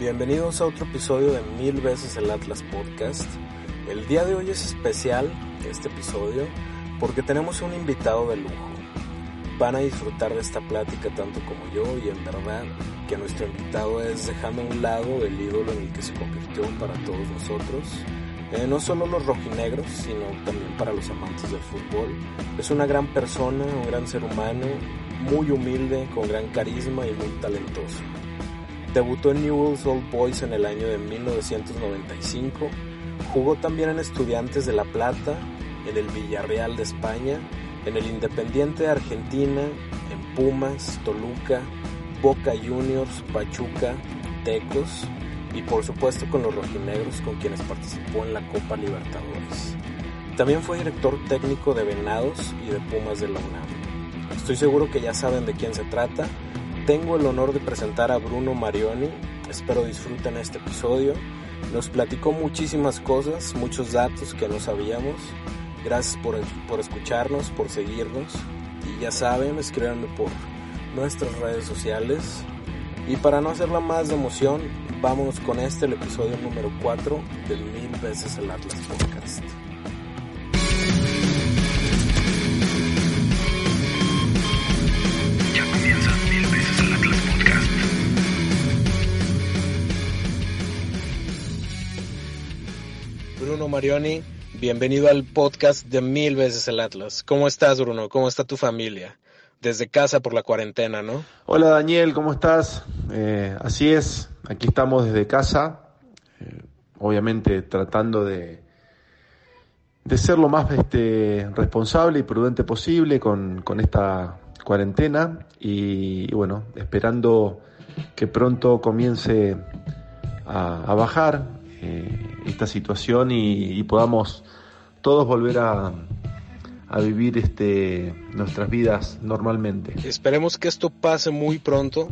Bienvenidos a otro episodio de Mil veces el Atlas Podcast. El día de hoy es especial, este episodio, porque tenemos un invitado de lujo. Van a disfrutar de esta plática tanto como yo y en verdad que nuestro invitado es dejando a un lado el ídolo en el que se convirtió para todos nosotros. Eh, no solo los rojinegros, sino también para los amantes del fútbol. Es una gran persona, un gran ser humano, muy humilde, con gran carisma y muy talentoso. Debutó en Newell's Old Boys en el año de 1995. Jugó también en Estudiantes de La Plata, en el Villarreal de España, en el Independiente de Argentina, en Pumas, Toluca, Boca Juniors, Pachuca, Tecos y por supuesto con los rojinegros con quienes participó en la Copa Libertadores. También fue director técnico de Venados y de Pumas de la UNAM. Estoy seguro que ya saben de quién se trata. Tengo el honor de presentar a Bruno Marioni. Espero disfruten este episodio. Nos platicó muchísimas cosas, muchos datos que no sabíamos. Gracias por, por escucharnos, por seguirnos. Y ya saben, escríbanme por nuestras redes sociales. Y para no hacerla más de emoción, vámonos con este, el episodio número 4 del Mil veces el Atlas Podcast. Marioni, bienvenido al podcast de Mil veces el Atlas. ¿Cómo estás, Bruno? ¿Cómo está tu familia? Desde casa por la cuarentena, ¿no? Hola Daniel, ¿cómo estás? Eh, así es, aquí estamos desde casa, eh, obviamente tratando de, de ser lo más este, responsable y prudente posible con, con esta cuarentena y, bueno, esperando que pronto comience a bajar eh, esta situación y, podamos todos volver a, a vivir este, nuestras vidas normalmente. Esperemos que esto pase muy pronto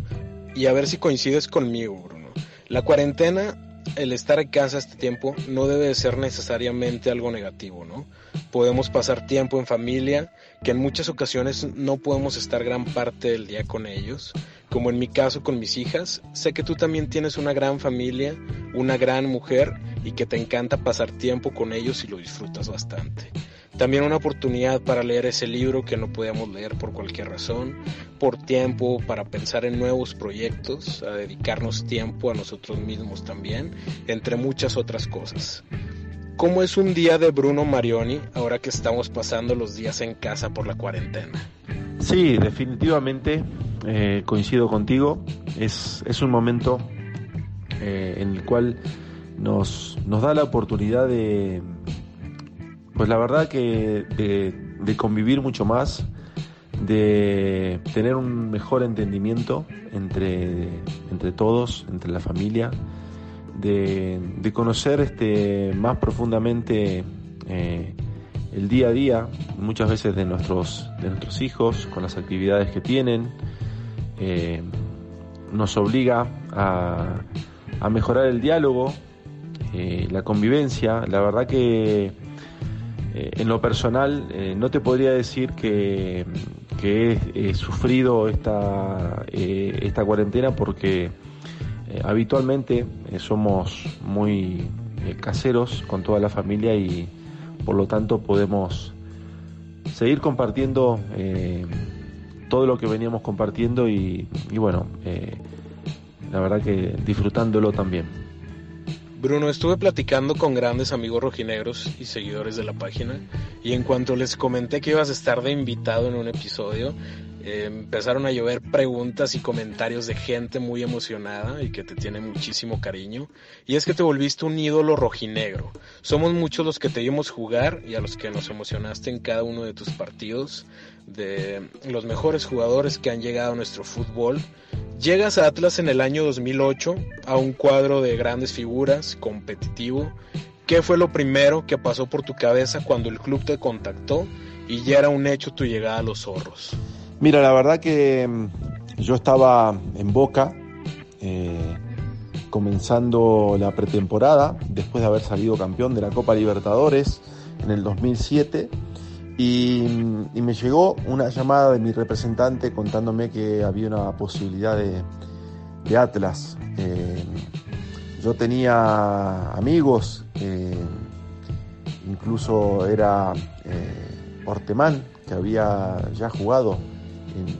y a ver si coincides conmigo, Bruno. La cuarentena, el estar en casa este tiempo, no debe de ser necesariamente algo negativo, ¿no? Podemos pasar tiempo en familia, que en muchas ocasiones no podemos estar gran parte del día con ellos, como en mi caso con mis hijas. Sé que tú también tienes una gran familia, una gran mujer y que te encanta pasar tiempo con ellos y lo disfrutas bastante. También una oportunidad para leer ese libro que no podíamos leer por cualquier razón, por tiempo, para pensar en nuevos proyectos, a dedicarnos tiempo a nosotros mismos también, entre muchas otras cosas. ¿Cómo es un día de Bruno Marioni ahora que estamos pasando los días en casa por la cuarentena? Sí, definitivamente eh, coincido contigo. Es, es un momento eh, en el cual nos, nos da la oportunidad de, pues la verdad que de, convivir mucho más, de tener un mejor entendimiento entre, entre todos, entre la familia, de, de conocer este, más profundamente eh, el día a día, muchas veces de nuestros, de nuestros hijos, con las actividades que tienen, eh, nos obliga a, a, mejorar el diálogo, eh, la convivencia, la verdad que eh, en lo personal, no te podría decir que, he, sufrido esta cuarentena porque habitualmente somos muy caseros con toda la familia y por lo tanto podemos seguir compartiendo todo lo que veníamos compartiendo y, bueno, la verdad que disfrutándolo también. Bruno, estuve platicando con grandes amigos rojinegros y seguidores de la página y en cuanto les comenté que ibas a estar de invitado en un episodio, eh, empezaron a llover preguntas y comentarios de gente muy emocionada y que te tiene muchísimo cariño. Y es que te volviste un ídolo rojinegro. Somos muchos los que te vimos jugar y a los que nos emocionaste en cada uno de tus partidos, de los mejores jugadores que han llegado a nuestro fútbol. Llegas a Atlas en el año 2008 a un cuadro de grandes figuras, competitivo. ¿Qué fue lo primero que pasó por tu cabeza cuando el club te contactó y ya era un hecho tu llegada a los zorros? Mira, la verdad que yo estaba en Boca, eh, comenzando la pretemporada, después de haber salido campeón de la Copa Libertadores en el 2007. Y, y, me llegó una llamada de mi representante contándome que había una posibilidad de, de Atlas. Eh, yo tenía amigos, eh, incluso era eh, Ortemán, que había ya jugado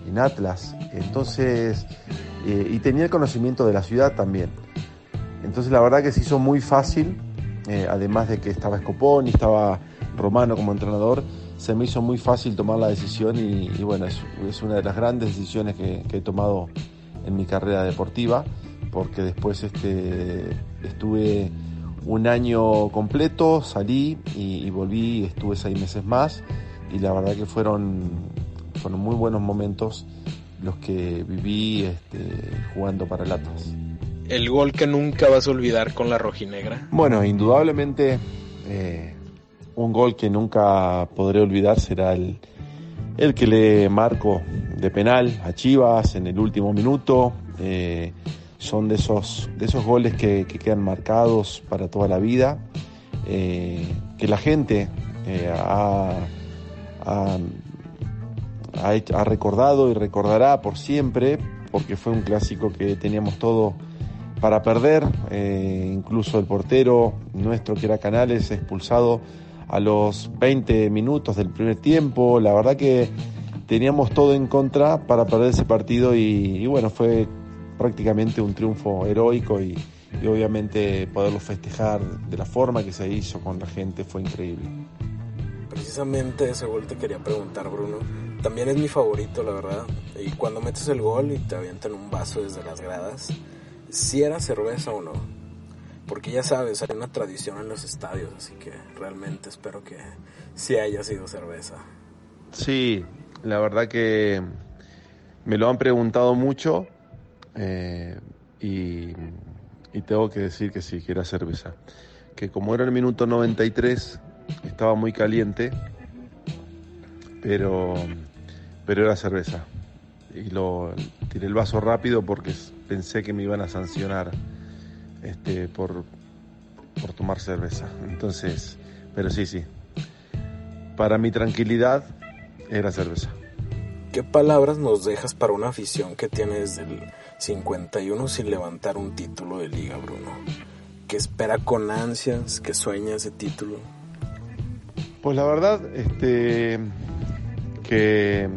en, Atlas, entonces, eh, y tenía el conocimiento de la ciudad también. Entonces la verdad que se hizo muy fácil, además de que estaba Scoponi, estaba Romano como entrenador, se me hizo muy fácil tomar la decisión y, y bueno, es, es, una de las grandes decisiones que, que, he tomado en mi carrera deportiva, porque después este, estuve un año completo, salí y, y, volví, estuve seis meses más y la verdad que fueron, fueron muy buenos momentos los que viví este, jugando para el Atlas. El gol que nunca vas a olvidar con la rojinegra. Bueno, indudablemente eh, un gol que nunca podré olvidar será el, el que le marco de penal a Chivas en el último minuto. Eh, son de esos, de esos goles que, que, quedan marcados para toda la vida, eh, que la gente eh, ha, ha, ha, recordado y recordará por siempre, porque fue un clásico que teníamos todo para perder, incluso el portero nuestro que era Canales expulsado a los 20 minutos del primer tiempo, la verdad que teníamos todo en contra para perder ese partido y, bueno, fue prácticamente un triunfo heroico y, obviamente poderlo festejar de la forma que se hizo con la gente fue increíble. Precisamente ese gol te quería preguntar, Bruno. También es mi favorito, la verdad. Y cuando metes el gol y te avientan un vaso desde las gradas, si era cerveza o no. Porque ya sabes, hay una tradición en los estadios, así que realmente espero que sí haya sido cerveza. Sí, la verdad que me lo han preguntado mucho eh, y, tengo que decir que sí, que era cerveza. Que como era el minuto 93, estaba muy caliente, pero, pero era cerveza. Y lo tiré el vaso rápido porque pensé que me iban a sancionar este, por, por tomar cerveza. Entonces, pero sí, sí. Para mi tranquilidad era cerveza. ¿Qué palabras nos dejas para una afición que tiene desde el 51 sin levantar un título de liga, Bruno? Que espera con ansias, que sueña ese título. Pues la verdad, este, que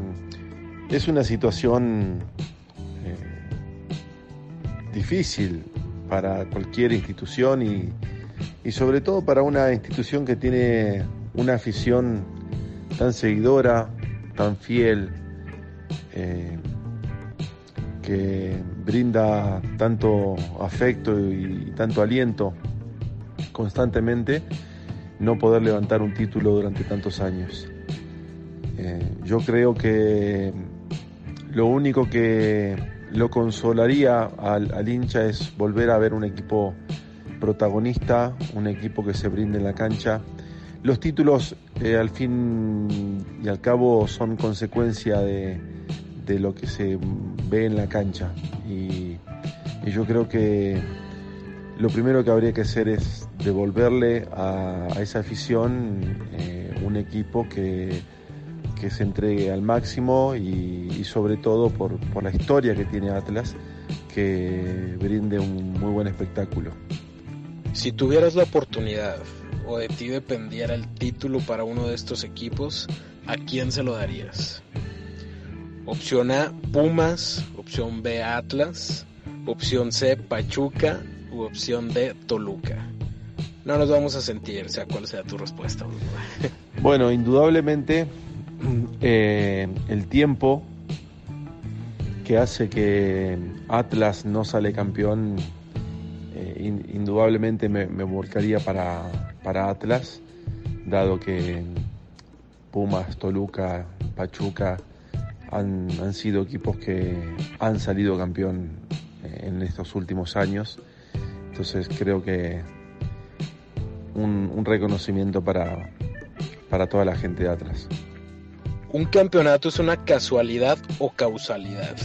es una situación eh, difícil para cualquier institución y, y, sobre todo para una institución que tiene una afición tan seguidora, tan fiel, eh, que brinda tanto afecto y, tanto aliento constantemente, no poder levantar un título durante tantos años. Eh, yo creo que lo único que lo consolaría al, hincha es volver a ver un equipo protagonista, un equipo que se brinde en la cancha. Los títulos eh, al fin y al cabo son consecuencia de, de, lo que se ve en la cancha y, yo creo que lo primero que habría que hacer es devolverle a, a esa afición eh, un equipo que, que se entregue al máximo y, y sobre todo por, por, la historia que tiene Atlas, que brinde un muy buen espectáculo. Si tuvieras la oportunidad o de ti dependiera el título para uno de estos equipos, ¿a quién se lo darías? Opción A, Pumas, opción B, Atlas, opción C, Pachuca u opción D, Toluca. No nos vamos a sentir, sea cual sea tu respuesta. Bueno, indudablemente eh, el tiempo que hace que Atlas no sale campeón, eh, in, indudablemente me, me volcaría para, para, Atlas, dado que Pumas, Toluca, Pachuca han, han sido equipos que han salido campeón eh, en estos últimos años. Entonces creo que un, un reconocimiento para, para toda la gente de Atlas un campeonato es una casualidad o causalidad.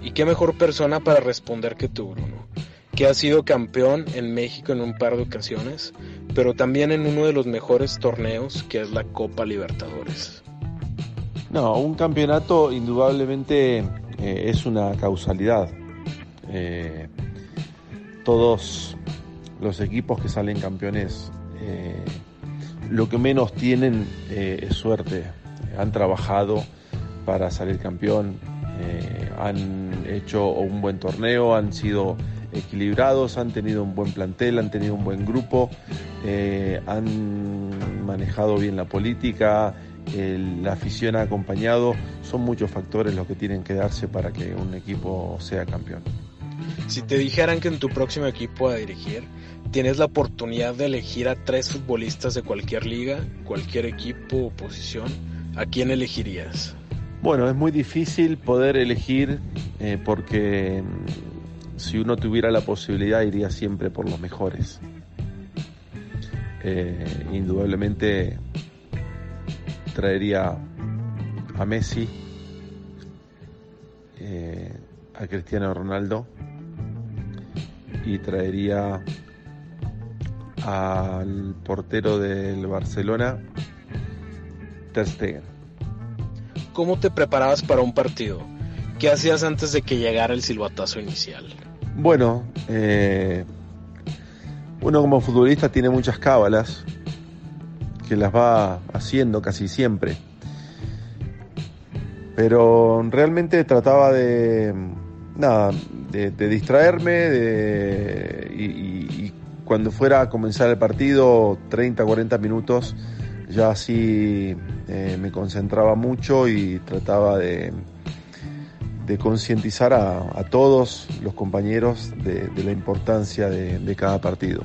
¿Y qué mejor persona para responder que tú, Bruno? Que has sido campeón en México en un par de ocasiones, pero también en uno de los mejores torneos que es la Copa Libertadores. No, un campeonato indudablemente eh, es una causalidad. Eh, todos los equipos que salen campeones eh, lo que menos tienen es suerte. Han trabajado para salir campeón, eh, han hecho un buen torneo, han sido equilibrados, han tenido un buen plantel, han tenido un buen grupo, han manejado bien la política, la afición ha acompañado, son muchos factores los que tienen que darse para que un equipo sea campeón. Si te dijeran que en tu próximo equipo a dirigir tienes la oportunidad de elegir a tres futbolistas de cualquier liga, cualquier equipo o posición, ¿a quién elegirías? Bueno, es muy difícil poder elegir eh, porque mm, si uno tuviera la posibilidad iría siempre por los mejores. Eh, indudablemente traería a Messi, eh, a Cristiano Ronaldo y traería al portero del Barcelona, Ter Stegen. ¿Cómo te preparabas para un partido? ¿Qué hacías antes de que llegara el silbatazo inicial? Bueno, eh, uno como futbolista tiene muchas cábalas que las va haciendo casi siempre. Pero realmente trataba de, nada, de, distraerme de, y, cuando fuera a comenzar el partido, 30, 40 minutos, ya así eh, me concentraba mucho y trataba de, de concientizar a, todos los compañeros de, la importancia de, cada partido.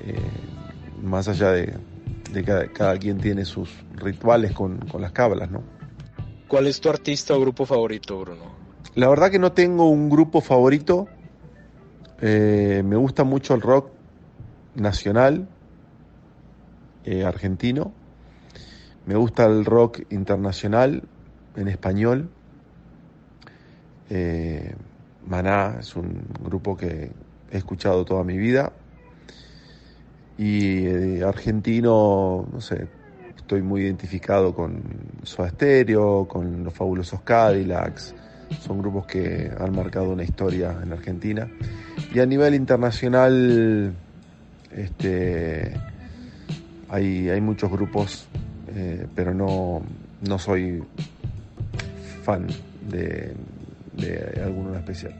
Eh, más allá de, que cada, quien tiene sus rituales con, las cábalas, ¿no? ¿Cuál es tu artista o grupo favorito, Bruno? La verdad que no tengo un grupo favorito, eh, me gusta mucho el rock nacional eh, argentino. Me gusta el rock internacional en español. Eh, Maná es un grupo que he escuchado toda mi vida. Y argentino, no sé, estoy muy identificado con Soda Stereo, con los fabulosos Cadillacs, son grupos que han marcado una historia en Argentina. Y a nivel internacional, este, hay, hay muchos grupos, eh, pero no, no soy fan de, de alguno en especial.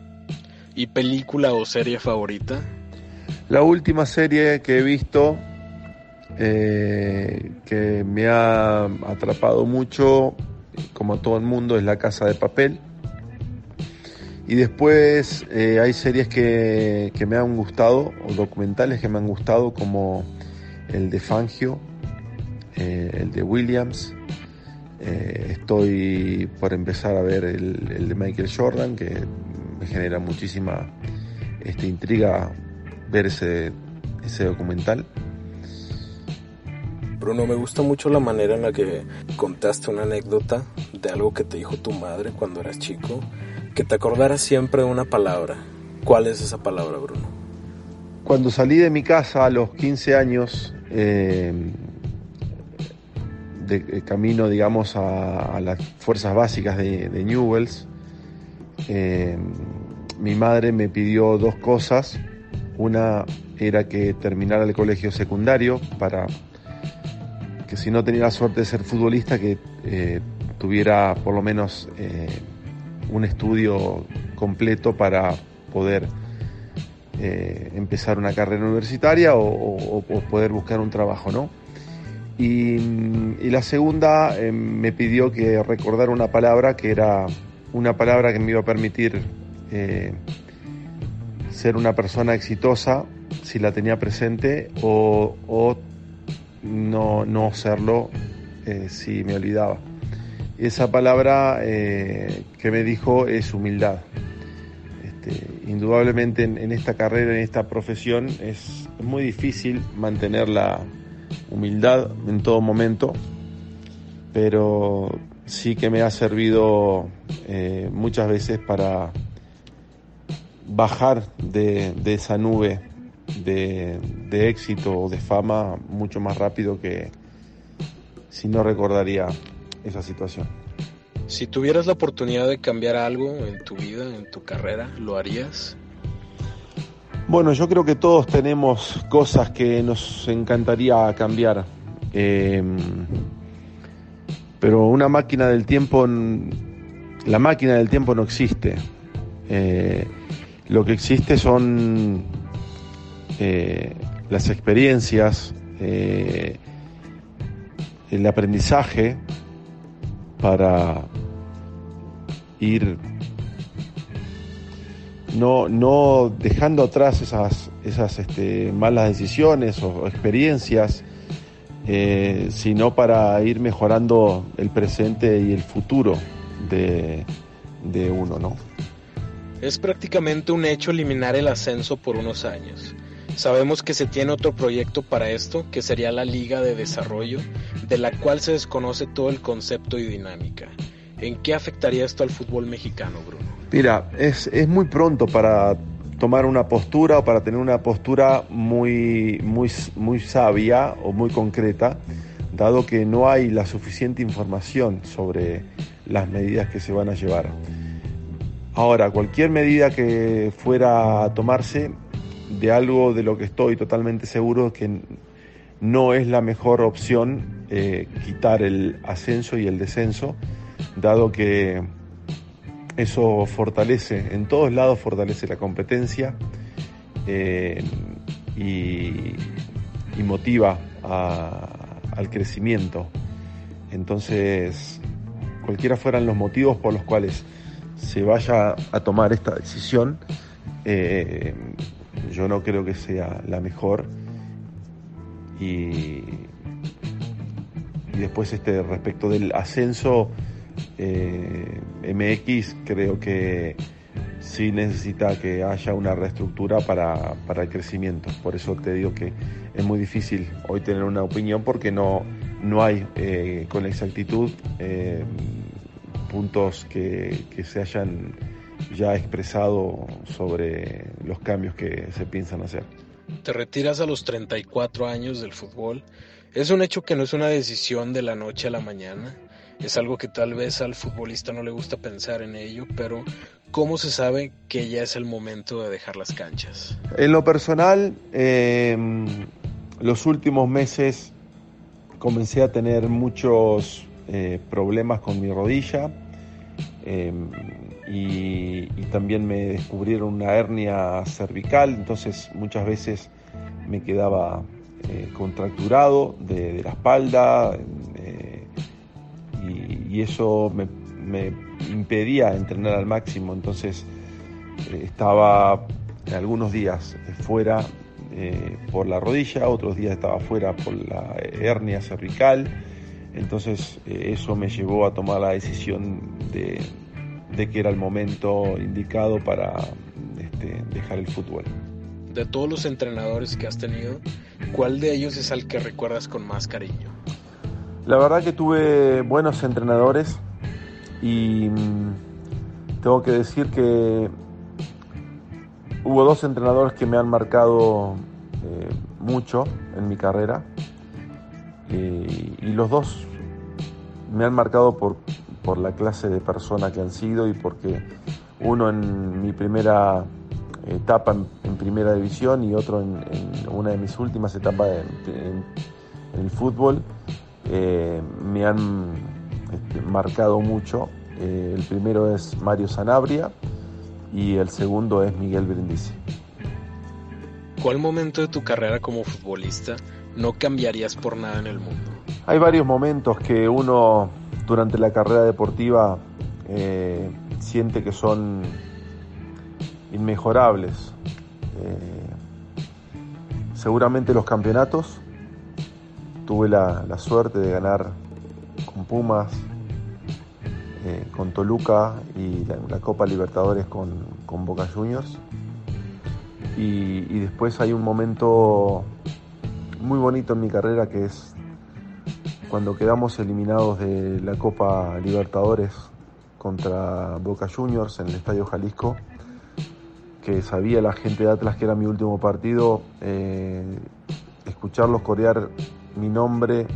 ¿Y película o serie favorita? La última serie que he visto eh, que me ha atrapado mucho, como todo el mundo, es La Casa de Papel. Y después eh, hay series que, me han gustado, o documentales que me han gustado, como el de Fangio, eh, el de Williams. Eh, estoy por empezar a ver el, de Michael Jordan, que me genera muchísima este, intriga ver ese, ese documental. Bruno, me gusta mucho la manera en la que contaste una anécdota de algo que te dijo tu madre cuando eras chico que te acordaras siempre de una palabra. ¿Cuál es esa palabra, Bruno? Cuando salí de mi casa a los 15 años, eh, de, eh, camino, digamos, a, las fuerzas básicas de, Newells, eh, mi madre me pidió dos cosas. Una era que terminara el colegio secundario para que si no tenía la suerte de ser futbolista, que tuviera por lo menos un estudio completo para poder eh, empezar una carrera universitaria o, poder buscar un trabajo, ¿no? Y, la segunda eh, me pidió que recordara una palabra que era una palabra que me iba a permitir eh, ser una persona exitosa si la tenía presente o, no, no serlo si me olvidaba esa palabra eh, que me dijo es humildad. Este, indudablemente en, esta carrera, en esta profesión, es muy difícil mantener la humildad en todo momento, pero sí que me ha servido eh, muchas veces para bajar de, esa nube de, de éxito o de fama mucho más rápido que si no recordaría esa situación. Si tuvieras la oportunidad de cambiar algo en tu vida, en tu carrera, ¿lo harías? Bueno, yo creo que todos tenemos cosas que nos encantaría cambiar. Eh, pero una máquina del tiempo, la máquina del tiempo no existe. Eh, lo que existe son eh, las experiencias, eh, el aprendizaje para ir no, no dejando atrás esas, esas este, malas decisiones o experiencias eh, sino para ir mejorando el presente y el futuro de, de uno, ¿no? Es prácticamente un hecho eliminar el ascenso por unos años. Sabemos que se tiene otro proyecto para esto, que sería la Liga de Desarrollo, de la cual se desconoce todo el concepto y dinámica. ¿En qué afectaría esto al fútbol mexicano, Bruno? Mira, es, es muy pronto para tomar una postura o para tener una postura muy, muy, muy sabia o muy concreta, dado que no hay la suficiente información sobre las medidas que se van a llevar. Ahora, cualquier medida que fuera a tomarse, de algo de lo que estoy totalmente seguro que no es la mejor opción eh, quitar el ascenso y el descenso, dado que eso fortalece, en todos lados fortalece la competencia eh, y, motiva al crecimiento. Entonces, cualquiera fueran los motivos por los cuales se vaya a tomar esta decisión, eh, yo no creo que sea la mejor. Y, y después este respecto del ascenso, eh, MX creo que sí necesita que haya una reestructura para, el crecimiento. Por eso te digo que es muy difícil hoy tener una opinión porque no, no hay eh, con exactitud eh, puntos que, que se hayan ya expresado sobre los cambios que se piensan hacer. Te retiras a los 34 años del fútbol. Es un hecho que no es una decisión de la noche a la mañana es algo que tal vez al futbolista no le gusta pensar en ello, pero ¿cómo se sabe que ya es el momento de dejar las canchas? En lo personal, eh, los últimos meses comencé a tener muchos eh, problemas con mi rodilla eh, y, también me descubrieron una hernia cervical, entonces muchas veces me quedaba contracturado de, la espalda, y, eso me, impedía entrenar al máximo, entonces eh, estaba algunos días fuera eh, por la rodilla, otros días estaba fuera por la hernia cervical, entonces eh, eso me llevó a tomar la decisión de, que era el momento indicado para este, dejar el fútbol. De todos los entrenadores que has tenido, ¿cuál de ellos es al que recuerdas con más cariño? La verdad que tuve buenos entrenadores y mm, tengo que decir que hubo dos entrenadores que me han marcado eh, mucho en mi carrera y, los dos me han marcado por, por la clase de persona que han sido y porque uno en mi primera etapa en, primera división y otro en, una de mis últimas etapas en el fútbol eh, me han este, marcado mucho. Eh, el primero es Mario Sanabria y el segundo es Miguel Brindisi. ¿Cuál momento de tu carrera como futbolista no cambiarías por nada en el mundo? Hay varios momentos que uno durante la carrera deportiva eh, siente que son inmejorables. seguramente los campeonatos, tuve la, suerte de ganar con Pumas, eh, con Toluca y la, Copa Libertadores con, Boca Juniors. Y, después hay un momento muy bonito en mi carrera que es cuando quedamos eliminados de la Copa Libertadores contra Boca Juniors en el Estadio Jalisco, que sabía la gente de Atlas que era mi último partido, eh, escucharlos corear mi nombre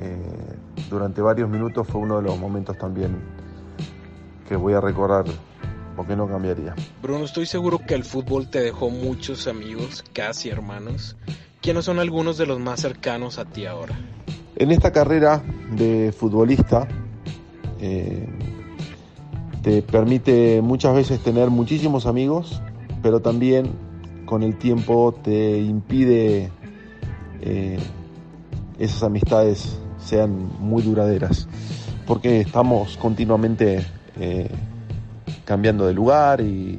eh, durante varios minutos fue uno de los momentos también que voy a recordar porque no cambiaría. Bruno, estoy seguro que el fútbol te dejó muchos amigos, casi hermanos. ¿Quiénes son algunos de los más cercanos a ti ahora? En esta carrera de futbolista eh, te permite muchas veces tener muchísimos amigos, pero también con el tiempo te impide eh, esas amistades sean muy duraderas, porque estamos continuamente eh, cambiando de lugar y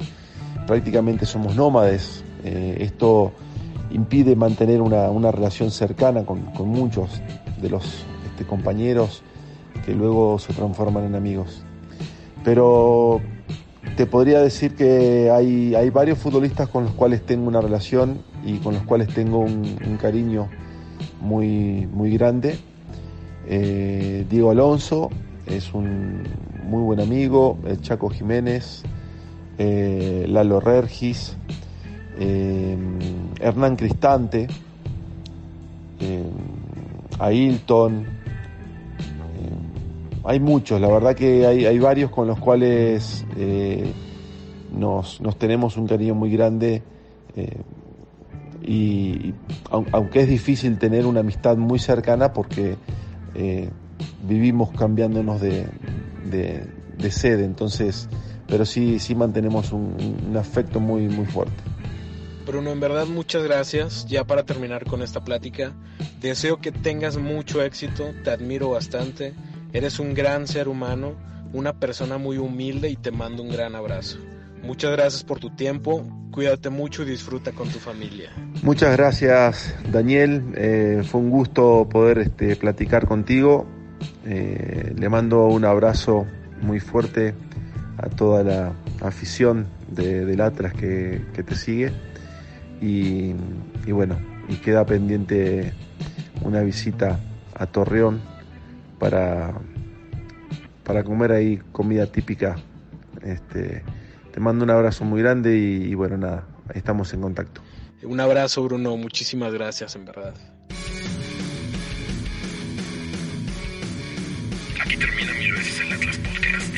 prácticamente somos nómades. esto impide mantener una, relación cercana con, muchos de los este, compañeros que luego se transforman en amigos. Pero te podría decir que hay, hay varios futbolistas con los cuales tengo una relación y con los cuales tengo un, cariño muy, muy grande. Eh, Diego Alonso es un muy buen amigo, el Chaco Jiménez, eh, Lalo Regis, eh, Hernán Cristante, eh, Ailton, eh, hay muchos, la verdad que hay, varios con los cuales nos, tenemos un cariño muy grande y, aunque es difícil tener una amistad muy cercana porque vivimos cambiándonos de, sede, entonces, pero sí, sí mantenemos un, un afecto muy, muy fuerte. Bruno, en verdad muchas gracias. Ya para terminar con esta plática, deseo que tengas mucho éxito, te admiro bastante, eres un gran ser humano, una persona muy humilde y te mando un gran abrazo. Muchas gracias por tu tiempo, cuídate mucho y disfruta con tu familia. Muchas gracias Daniel, eh, fue un gusto poder este, platicar contigo. Eh, le mando un abrazo muy fuerte a toda la afición del Atlas que te sigue y, bueno, y queda pendiente una visita a Torreón para, para comer ahí comida típica. Este, te mando un abrazo muy grande y, y bueno, nada, estamos en contacto. Un abrazo Bruno, muchísimas gracias en verdad. Aquí termina mil veces el Atlas Podcast.